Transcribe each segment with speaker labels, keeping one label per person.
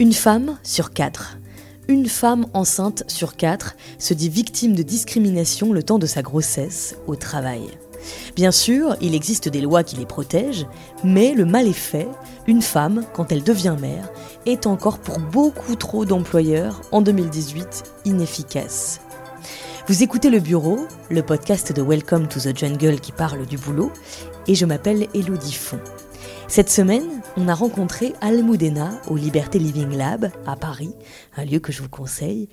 Speaker 1: Une femme sur quatre. Une femme enceinte sur quatre se dit victime de discrimination le temps de sa grossesse au travail. Bien sûr, il existe des lois qui les protègent, mais le mal est fait. Une femme, quand elle devient mère, est encore pour beaucoup trop d'employeurs en 2018 inefficace. Vous écoutez Le Bureau, le podcast de Welcome to the Jungle qui parle du boulot, et je m'appelle Elodie Font. Cette semaine, on a rencontré Almudena au Liberté Living Lab à Paris, un lieu que je vous conseille.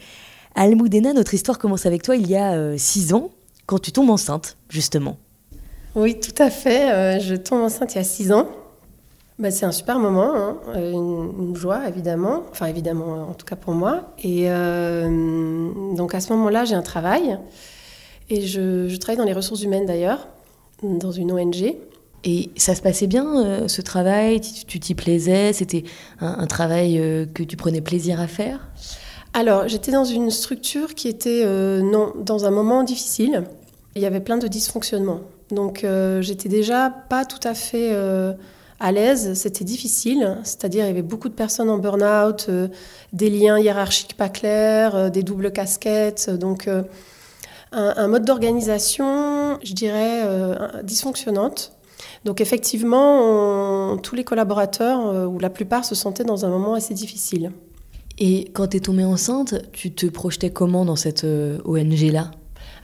Speaker 1: Almudena, notre histoire commence avec toi il y a euh, six ans, quand tu tombes enceinte, justement.
Speaker 2: Oui, tout à fait. Euh, je tombe enceinte il y a six ans. Bah, c'est un super moment, hein. euh, une, joie évidemment, enfin évidemment en tout cas pour moi. Et donc à ce moment-là, j'ai un travail et je travaille dans les ressources humaines d'ailleurs, dans une ONG.
Speaker 1: Et ça se passait bien, euh, ce travail? Tu t'y plaisais? C'était un, travail euh, que tu prenais plaisir à faire?
Speaker 2: Alors, j'étais dans une structure qui était euh, non, dans un moment difficile. Il y avait plein de dysfonctionnements. Donc, j'étais déjà pas tout à fait à l'aise. C'était difficile. C'est-à-dire, il y avait beaucoup de personnes en burn-out, des liens hiérarchiques pas clairs, des doubles casquettes. Donc, un, un, mode d'organisation, je dirais, dysfonctionnante. Donc effectivement, tous les collaborateurs, euh, ou la plupart, se sentaient dans un moment assez difficile.
Speaker 1: Et quand tu es tombée enceinte, tu te projetais comment dans cette euh, ONG-là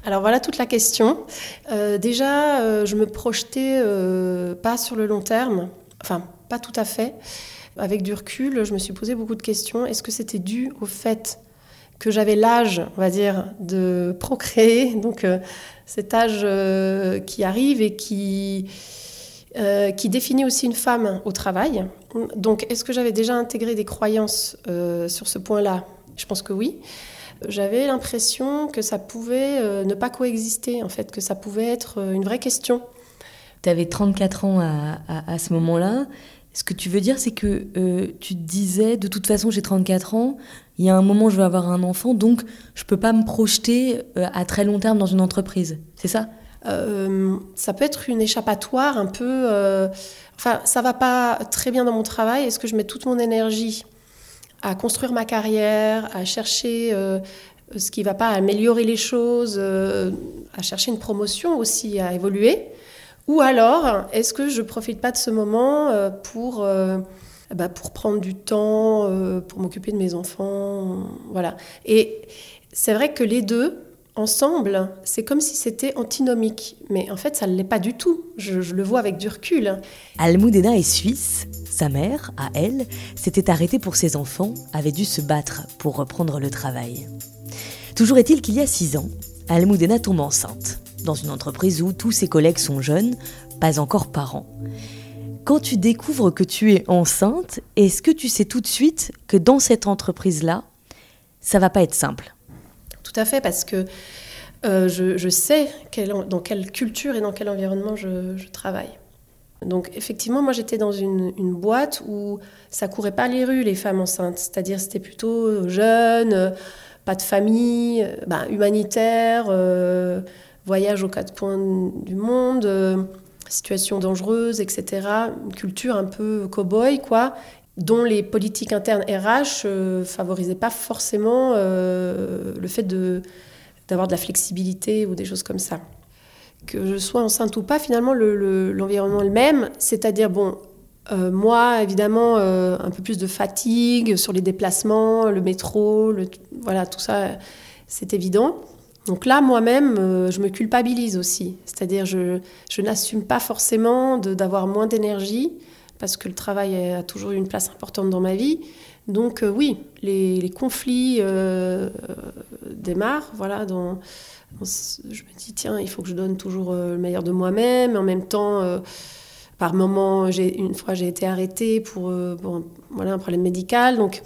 Speaker 2: alors voilà toute la question. Euh, déjà, je me projetais pas sur le long terme, enfin pas tout à fait. Avec du recul, je me suis posé beaucoup de questions. Est-ce que c'était dû au fait que j'avais l'âge, on va dire, de procréer, donc cet âge qui arrive et qui euh, qui définit aussi une femme au travail. Donc, est-ce que j'avais déjà intégré des croyances euh, sur ce point-là? Je pense que oui. J'avais l'impression que ça pouvait euh, ne pas coexister, en fait, que ça pouvait être une vraie question.
Speaker 1: Tu avais 34 ans à, ce moment-là. Ce que tu veux dire, c'est que tu te disais, de toute façon, j'ai 34 ans, il y a un moment, je vais avoir un enfant, donc je ne peux pas me projeter à très long terme dans une entreprise. C'est ça?
Speaker 2: Euh, ça peut être une échappatoire un peu. Euh, enfin, ça va pas très bien dans mon travail. Est-ce que je mets toute mon énergie à construire ma carrière, à chercher euh, ce qui va pas, à améliorer les choses, à chercher une promotion aussi, à évoluer? Ou alors, est-ce que je profite pas de ce moment pour bah, pour prendre du temps, pour m'occuper de mes enfants, voilà. Et c'est vrai que les deux, ensemble, c'est comme si c'était antinomique. Mais en fait, ça ne l'est pas du tout. Je, le vois avec du recul.
Speaker 1: Almudena est suisse. Sa mère, à elle, s'était arrêtée pour ses enfants, avait dû se battre pour reprendre le travail. Toujours est-il qu'il y a six ans, Almudena tombe enceinte, dans une entreprise où tous ses collègues sont jeunes, pas encore parents. Quand tu découvres que tu es enceinte, est-ce que tu sais tout de suite que dans cette entreprise-là, ça va pas être simple?
Speaker 2: Fait, parce que euh, je, sais dans quelle culture et dans quel environnement je, travaille. Donc effectivement, moi j'étais dans une, boîte où ça courait pas les rues les femmes enceintes, c'est-à-dire c'était plutôt jeune, pas de famille, bah, humanitaire, euh, voyage aux quatre coins du monde, euh, situation dangereuse, etc. Culture un peu cow-boy quoi, dont les politiques internes RH euh, favorisaient pas forcément euh, le fait d'avoir de, la flexibilité ou des choses comme ça. Que je sois enceinte ou pas, finalement, l'environnement le, est le même. C'est-à-dire, bon, euh, moi, évidemment, un peu plus de fatigue sur les déplacements, le métro, le, voilà, tout ça, c'est évident. Donc là, moi-même, je me culpabilise aussi. C'est-à-dire, je, je n'assume pas forcément d'avoir moins d'énergie parce que le travail a toujours eu une place importante dans ma vie. Donc euh, oui, les, conflits euh, démarrent. Voilà, je me dis, tiens, il faut que je donne toujours euh, le meilleur de moi-même. En même temps, par moment, une fois, j'ai été arrêtée pour, voilà, un problème médical. Donc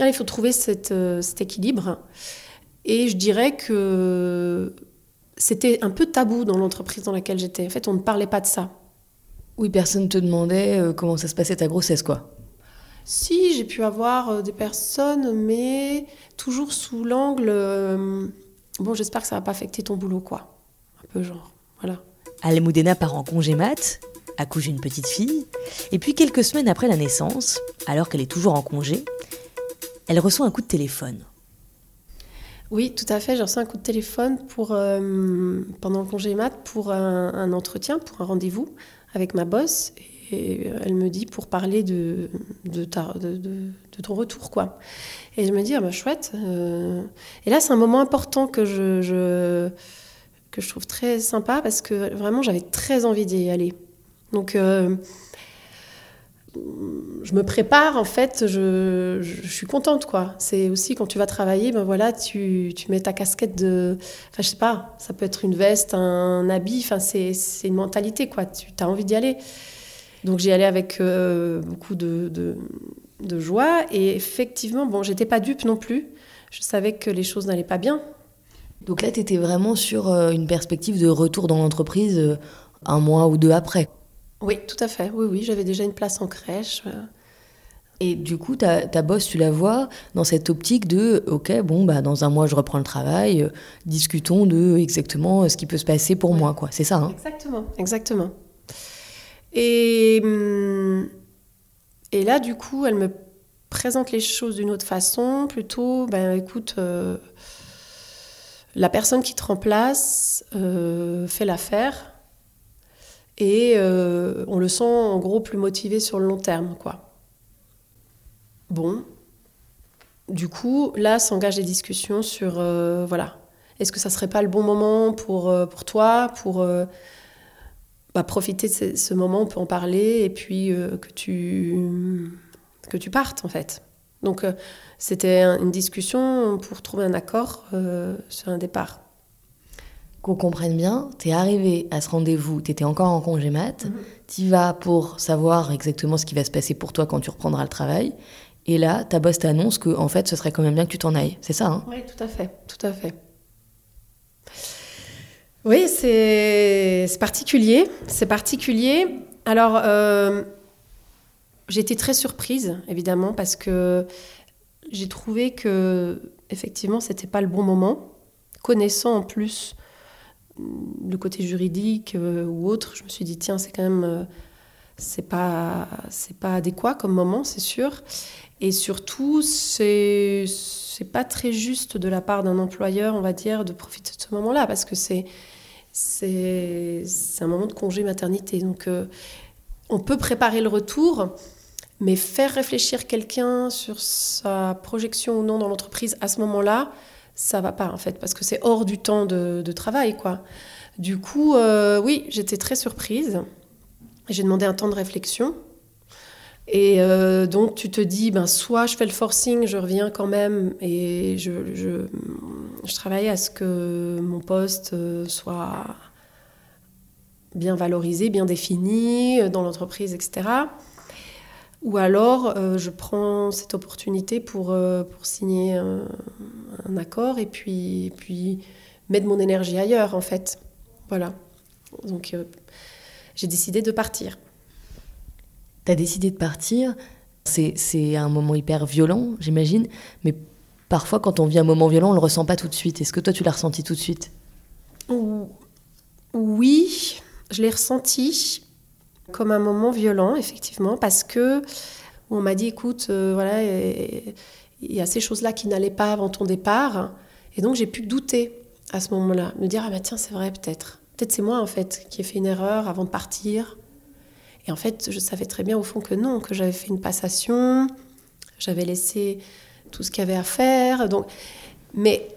Speaker 2: il faut trouver cet équilibre. Et je dirais que c'était un peu tabou dans l'entreprise dans laquelle j'étais. En fait, on ne parlait pas de ça.
Speaker 1: Oui, personne te demandait euh, comment ça se passait ta grossesse, quoi.
Speaker 2: Si, j'ai pu avoir euh, des personnes, mais toujours sous l'angle. Euh, bon, j'espère que ça va pas affecter ton boulot, quoi. Un peu genre, voilà.
Speaker 1: Almudena part en congé mat, accouche une petite fille, et puis quelques semaines après la naissance, alors qu'elle est toujours en congé, elle reçoit un coup de téléphone.
Speaker 2: Oui, tout à fait. J'ai reçu un coup de téléphone pour, euh, pendant le congé mat pour un, entretien, pour un rendez-vous avec ma boss. Et elle me dit pour parler de, de, ton retour, quoi. Et je me dis, ah bah, chouette. Euh. Et là, c'est un moment important que je, que je trouve très sympa parce que vraiment, j'avais très envie d'y aller. Donc, euh, je me prépare, en fait, je, suis contente, quoi. C'est aussi quand tu vas travailler, ben voilà, tu, mets ta casquette de. Enfin, je sais pas, ça peut être une veste, un habit, enfin, c'est une mentalité, quoi. Tu as envie d'y aller. Donc, j'y allais avec euh, beaucoup de, de, de, joie. Et effectivement, bon, j'étais pas dupe non plus. Je savais que les choses n'allaient pas bien.
Speaker 1: Donc là, tu étais vraiment sur euh, une perspective de retour dans l'entreprise euh, un mois ou deux après
Speaker 2: oui, tout à fait. Oui, oui, j'avais déjà une place en crèche. Euh.
Speaker 1: Et du coup, ta, ta boss, tu la vois dans cette optique de, ok, bon, bah, dans un mois, je reprends le travail, euh, discutons de exactement ce qui peut se passer pour moi, quoi. C'est ça, hein
Speaker 2: Exactement, exactement. Et, hum, et là, du coup, elle me présente les choses d'une autre façon, plutôt, ben, écoute, euh, la personne qui te remplace fait l'affaire et euh, on le sent en gros plus motivé sur le long terme, quoi. Bon, du coup, là s'engagent des discussions sur, euh, voilà, est-ce que ça serait pas le bon moment pour, euh, pour toi, pour bah, profiter de ce, moment, on peut en parler, et puis que, tu, que tu partes, en fait. Donc, c'était une discussion pour trouver un accord sur un départ
Speaker 1: qu'on comprenne bien, tu es arrivé à ce rendez-vous, tu étais encore en congé mat, mhm. tu vas pour savoir exactement ce qui va se passer pour toi quand tu reprendras le travail. Et là, ta boss t'annonce que en fait, ce serait quand même bien que tu t'en ailles. C'est ça hein?
Speaker 2: Oui, tout à fait, tout à fait. Oui, c'est particulier. C'est particulier. Alors, euh, j'ai été très surprise, évidemment, parce que j'ai trouvé que, effectivement, c'était pas le bon moment. Connaissant en plus le côté juridique euh, ou autre, je me suis dit tiens c'est quand même euh, c'est pas c'est pas adéquat comme moment c'est sûr. Et surtout c'est c'est pas très juste de la part d'un employeur on va dire de profiter de ce moment-là parce que c'est c'est un moment de congé maternité. Donc euh, on peut préparer le retour mais faire réfléchir quelqu'un sur sa projection ou non dans l'entreprise à ce moment-là ça va pas en fait, parce que c'est hors du temps de, travail, quoi. Du coup, euh, oui, j'étais très surprise. J'ai demandé un temps de réflexion. Et euh, donc, tu te dis, ben, soit je fais le forcing, je reviens quand même, et je, travaille à ce que mon poste euh, soit bien valorisé, bien défini dans l'entreprise, etc. Ou alors, je prends cette opportunité pour, pour signer un, un accord et puis, puis mettre mon énergie ailleurs, en fait. Voilà. Donc, euh, j'ai décidé de partir.
Speaker 1: Tu as décidé de partir. C'est un moment hyper violent, j'imagine. Mais parfois, quand on vit un moment violent, on le ressent pas tout de suite. Est-ce que toi, tu l'as ressenti tout de suite?
Speaker 2: Oui, je l'ai ressenti comme un moment violent, effectivement, parce que on m'a dit, écoute, euh, voilà, il y a ces choses-là qui n'allaient pas avant ton départ. Et donc j'ai pu douter à ce moment-là, me dire, ah bah tiens, c'est vrai peut-être. Peut-être c'est moi en fait qui ai fait une erreur avant de partir. Et en fait, je savais très bien au fond que non, que j'avais fait une passation, j'avais laissé tout ce qu'il y avait à faire. Donc, mais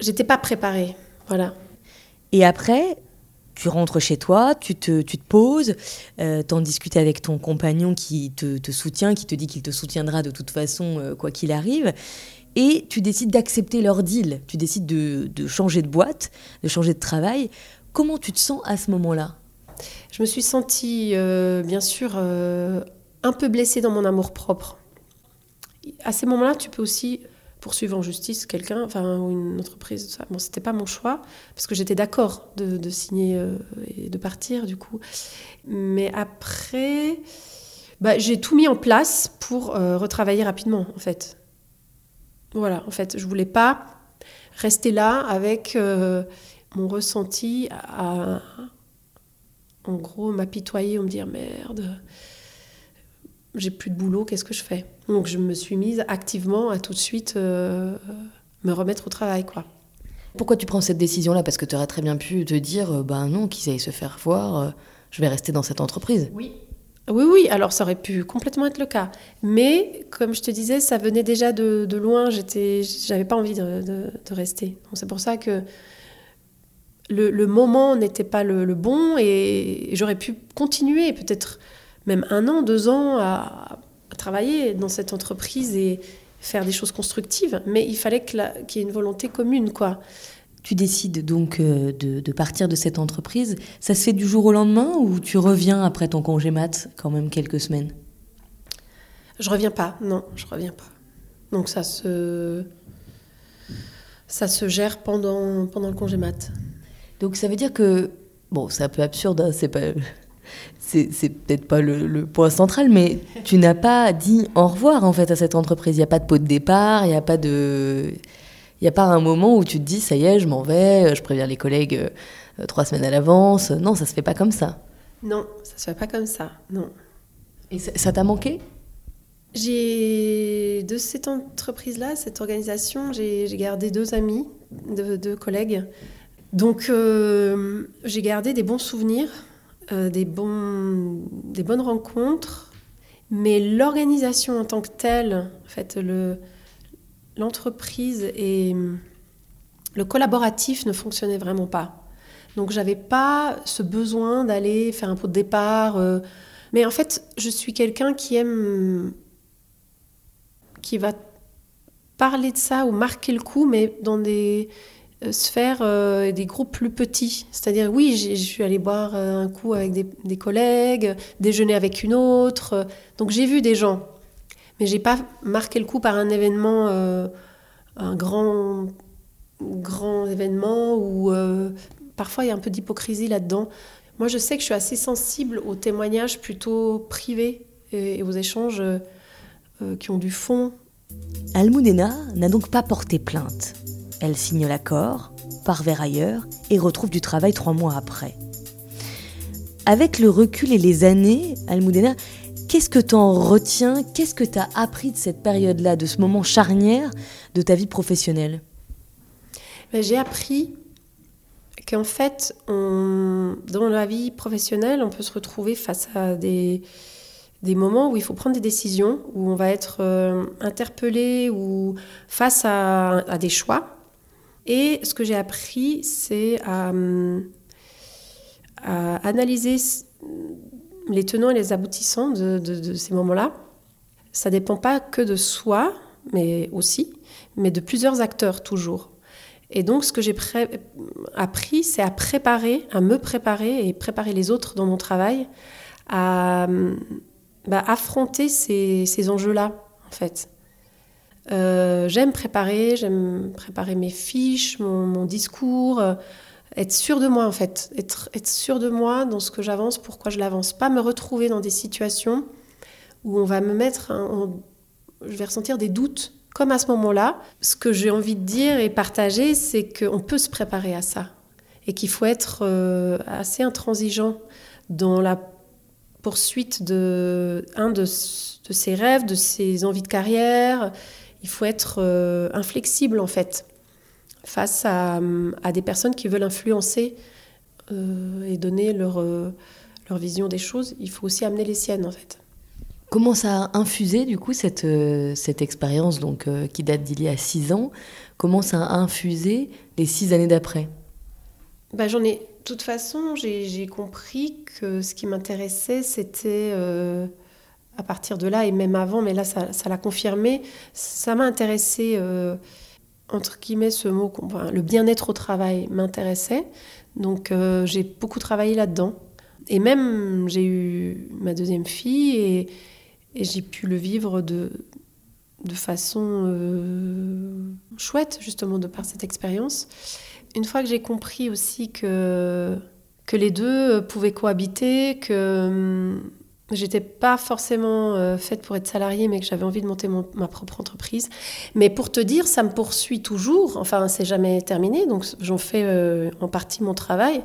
Speaker 2: j'étais pas préparée, voilà.
Speaker 1: Et après, tu rentres chez toi, tu te, tu te poses, euh, t'en discutes avec ton compagnon qui te, soutient, qui te dit qu'il te soutiendra de toute façon, euh, quoi qu'il arrive, et tu décides d'accepter leur deal, tu décides de, changer de boîte, de changer de travail. Comment tu te sens à ce moment-là?
Speaker 2: Je me suis sentie, euh, bien sûr, un peu blessée dans mon amour-propre. À ces moments-là, tu peux aussi poursuivre en justice quelqu'un, enfin, ou une entreprise. Ça. Bon, c'était pas mon choix, parce que j'étais d'accord de, signer euh, et de partir, du coup. Mais après, bah, j'ai tout mis en place pour euh, retravailler rapidement, en fait. Voilà, en fait, je voulais pas rester là avec euh, mon ressenti à, en gros, m'apitoyer, me dire merde j'ai plus de boulot, qu'est-ce que je fais? Donc je me suis mise activement à tout de suite euh, me remettre au travail, quoi.
Speaker 1: Pourquoi tu prends cette décision-là? Parce que tu aurais très bien pu te dire, euh, ben non, qu'ils aillent se faire voir, euh, je vais rester dans cette entreprise.
Speaker 2: Oui. Oui, oui, alors ça aurait pu complètement être le cas. Mais comme je te disais, ça venait déjà de, de loin, j'étais, j'avais pas envie de, de, de rester. c'est pour ça que le, le moment n'était pas le, le, bon et j'aurais pu continuer peut-être même un an, deux ans à travailler dans cette entreprise et faire des choses constructives, mais il fallait qu'il y ait une volonté commune, quoi.
Speaker 1: Tu décides donc euh, de, de, partir de cette entreprise. Ça se fait du jour au lendemain ou tu reviens après ton congé mat, quand même quelques semaines?
Speaker 2: Je reviens pas, non, je reviens pas. Donc ça se, ça se gère pendant, pendant le congé mat.
Speaker 1: Donc ça veut dire que, bon, c'est un peu absurde, hein, c'est pas c'est peut-être pas le, le, point central, mais tu n'as pas dit au revoir en fait à cette entreprise. Il n'y a pas de pot de départ, il n'y a pas de, il a pas un moment où tu te dis ça y est, je m'en vais, je préviens les collègues euh, trois semaines à l'avance. Non, ça se fait pas comme ça.
Speaker 2: Non, ça se fait pas comme ça, non.
Speaker 1: Et ça t'a manqué?
Speaker 2: J'ai de cette entreprise-là, cette organisation, j'ai gardé deux amis, deux, deux collègues. Donc euh, j'ai gardé des bons souvenirs euh, des, bons, des bonnes rencontres, mais l'organisation en tant que telle, en fait, l'entreprise et le collaboratif ne fonctionnait vraiment pas. Donc j'avais pas ce besoin d'aller faire un pot de départ. Euh, mais en fait, je suis quelqu'un qui aime, qui va parler de ça ou marquer le coup, mais dans des euh, sphères euh, des groupes plus petits. C'est-à-dire, oui, je suis allée boire euh, un coup avec des, collègues, déjeuner avec une autre. Donc j'ai vu des gens. Mais j'ai pas marqué le coup par un événement, un grand, grand événement où parfois il y a un peu d'hypocrisie là-dedans. Moi, je sais que je suis assez sensible aux témoignages plutôt privés et, aux échanges qui ont du fond.
Speaker 1: Almudena n'a donc pas porté plainte. Elle signe l'accord, part vers ailleurs et retrouve du travail trois mois après. Avec le recul et les années, Almudena, qu'est-ce que tu en retiens? Qu'est-ce que tu as appris de cette période-là, de ce moment charnière de ta vie professionnelle?
Speaker 2: Ben, J'ai appris qu'en fait, dans la vie professionnelle, on peut se retrouver face à des, des moments où il faut prendre des décisions, où on va être euh, interpellé ou face à des choix. Et ce que j'ai appris, c'est à, à, analyser les tenants et les aboutissants de, ces moments-là. Ça ne dépend pas que de soi, mais aussi, mais de plusieurs acteurs toujours. Et donc, ce que j'ai appris, c'est à préparer, à me préparer et préparer les autres dans mon travail à bah, affronter ces enjeux-là, en fait. Euh, j'aime préparer, j'aime préparer mes fiches, mon, discours, euh, être sûr de moi en fait, être, être sûr de moi dans ce que j'avance, pourquoi je l'avance, pas me retrouver dans des situations où on va me mettre, je vais ressentir des doutes. Comme à ce moment-là, ce que j'ai envie de dire et partager, c'est qu'on peut se préparer à ça et qu'il faut être euh, assez intransigeant dans la poursuite de un de ses rêves, de ses envies de carrière il faut être euh, inflexible en fait face à, à, des personnes qui veulent influencer euh, et donner leur, euh, leur vision des choses. Il faut aussi amener les siennes en fait.
Speaker 1: Comment ça a infusé du coup cette, euh, cette expérience donc euh, qui date d'il y a six ans? Comment ça a infusé les six années d'après?
Speaker 2: Bah, J'en ai. De toute façon, j'ai compris que ce qui m'intéressait, c'était euh, à partir de là, et même avant, mais là, ça l'a confirmé, ça m'a intéressé, euh, entre guillemets, ce mot, le bien-être au travail m'intéressait. Donc, euh, j'ai beaucoup travaillé là-dedans. Et même, j'ai eu ma deuxième fille et, j'ai pu le vivre de, de façon euh, chouette, justement, de par cette expérience. Une fois que j'ai compris aussi que, que les deux pouvaient cohabiter, que j'étais pas forcément euh, faite pour être salariée, mais que j'avais envie de monter ma propre entreprise. Mais pour te dire, ça me poursuit toujours. Enfin, c'est jamais terminé, donc j'en fais euh, en partie mon travail.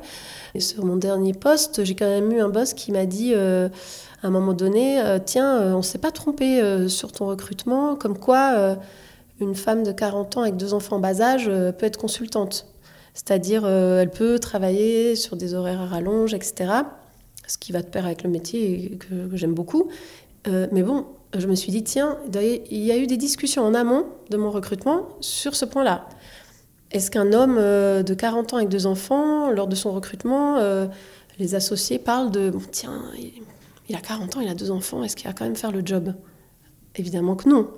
Speaker 2: Et sur mon dernier poste, j'ai quand même eu un boss qui m'a dit euh, à un moment donné, tiens, on s'est pas trompé sur ton recrutement, comme quoi une femme de 40 ans avec deux enfants en bas âge peut être consultante. C'est-à-dire, elle peut travailler sur des horaires à rallonge, etc ce qui va de pair avec le métier que, j'aime beaucoup. Euh, mais bon, je me suis dit, tiens, il y a eu des discussions en amont de mon recrutement sur ce point-là. Est-ce qu'un homme euh, de 40 ans avec deux enfants, lors de son recrutement, euh, les associés parlent de, tiens, il, a 40 ans, il a deux enfants, est-ce qu'il va quand même faire le job? Évidemment que non.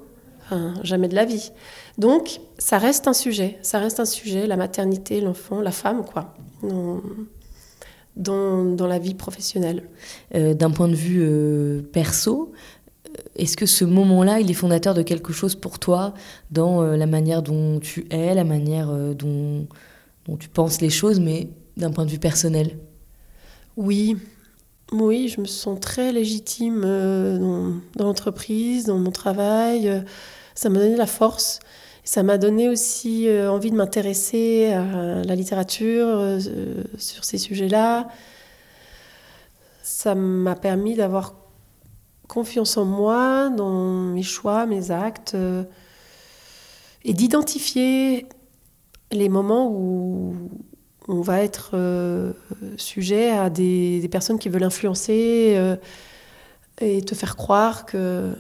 Speaker 2: jamais de la vie. Donc, ça reste un sujet. Ça reste un sujet, la maternité, l'enfant, la femme, quoi dans, la vie professionnelle.
Speaker 1: Euh, d'un point de vue euh, perso, euh, est-ce que ce moment-là, il est fondateur de quelque chose pour toi dans la manière dont tu es, la manière dont, dont, tu penses les choses, mais d'un point de vue personnel?
Speaker 2: Oui, oui, je me sens très légitime dans, dans l'entreprise, dans mon travail. Ça m'a donné la force. Ça m'a donné aussi euh, envie de m'intéresser à la littérature euh, sur ces sujets-là. Ça m'a permis d'avoir confiance en moi, dans mes choix, mes actes, euh, et d'identifier les moments où on va être sujet à des, des, personnes qui veulent influencer et te faire croire que,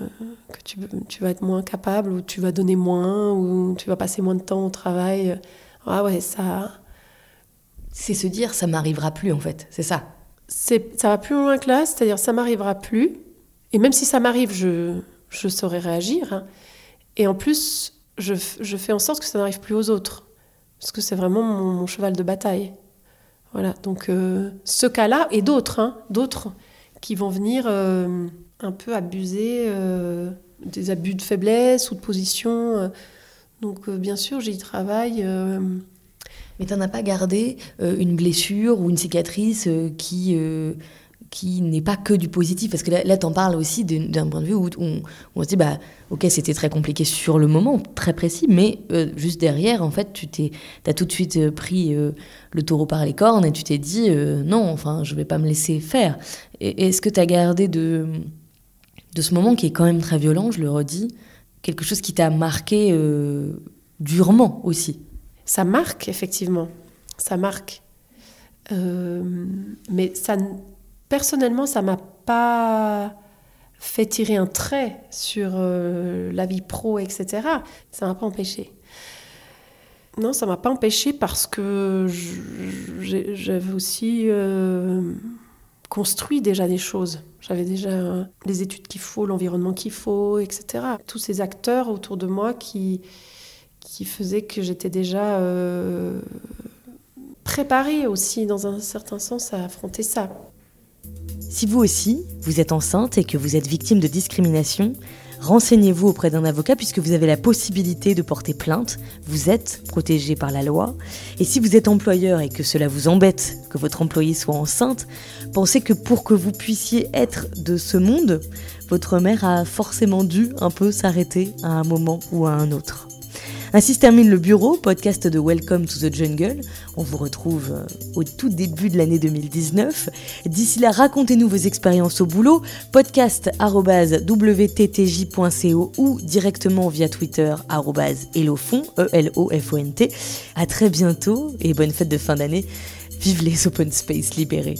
Speaker 2: que tu, tu, vas être moins capable ou tu vas donner moins ou tu vas passer moins de temps au travail. Ah ouais, ça.
Speaker 1: C'est se dire ça m'arrivera plus en fait, c'est ça.
Speaker 2: C'est ça va plus loin que là, c'est-à-dire ça m'arrivera plus. Et même si ça m'arrive, je, je saurais réagir. Hein. Et en plus, je, je, fais en sorte que ça n'arrive plus aux autres. Parce que c'est vraiment mon, cheval de bataille. Voilà, donc euh, ce cas-là et d'autres, hein, d'autres qui vont venir euh, un peu abuser euh, des abus de faiblesse ou de position. Euh. Donc bien sûr, j'y travaille.
Speaker 1: Mais tu n'en as pas gardé une blessure ou une cicatrice qui qui n'est pas que du positif. Parce que là, tu en parles aussi d'un point de vue où on, se dit, bah, ok, c'était très compliqué sur le moment, très précis, mais euh, juste derrière, en fait, tu t'es, as tout de suite euh, pris euh, le taureau par les cornes et tu t'es dit, non, enfin, je vais pas me laisser faire. Est-ce que tu as gardé de, de ce moment qui est quand même très violent, je le redis, quelque chose qui t'a marqué durement aussi?
Speaker 2: Ça marque, effectivement. Ça marque. mais ça personnellement, ça m'a pas fait tirer un trait sur euh, la vie pro, etc. Ça m'a pas empêché. Non, ça m'a pas empêché parce que j'avais aussi euh, construit déjà des choses. J'avais déjà les études qu'il faut, l'environnement qu'il faut, etc. Tous ces acteurs autour de moi qui, faisaient que j'étais déjà euh, préparée aussi, dans un certain sens, à affronter ça.
Speaker 1: Si vous aussi, vous êtes enceinte et que vous êtes victime de discrimination, renseignez-vous auprès d'un avocat puisque vous avez la possibilité de porter plainte, vous êtes protégé par la loi. Et si vous êtes employeur et que cela vous embête que votre employé soit enceinte, pensez que pour que vous puissiez être de ce monde, votre mère a forcément dû un peu s'arrêter à un moment ou à un autre. Ainsi se termine le bureau, podcast de Welcome to the Jungle. On vous retrouve euh, au tout début de l'année 2019. D'ici là, racontez-nous vos expériences au boulot, podcast.wttj.co ou directement via Twitter elofont, E-L-O-F-O-N-T. À très bientôt et bonne fête de fin d'année. Vive les open space libérés.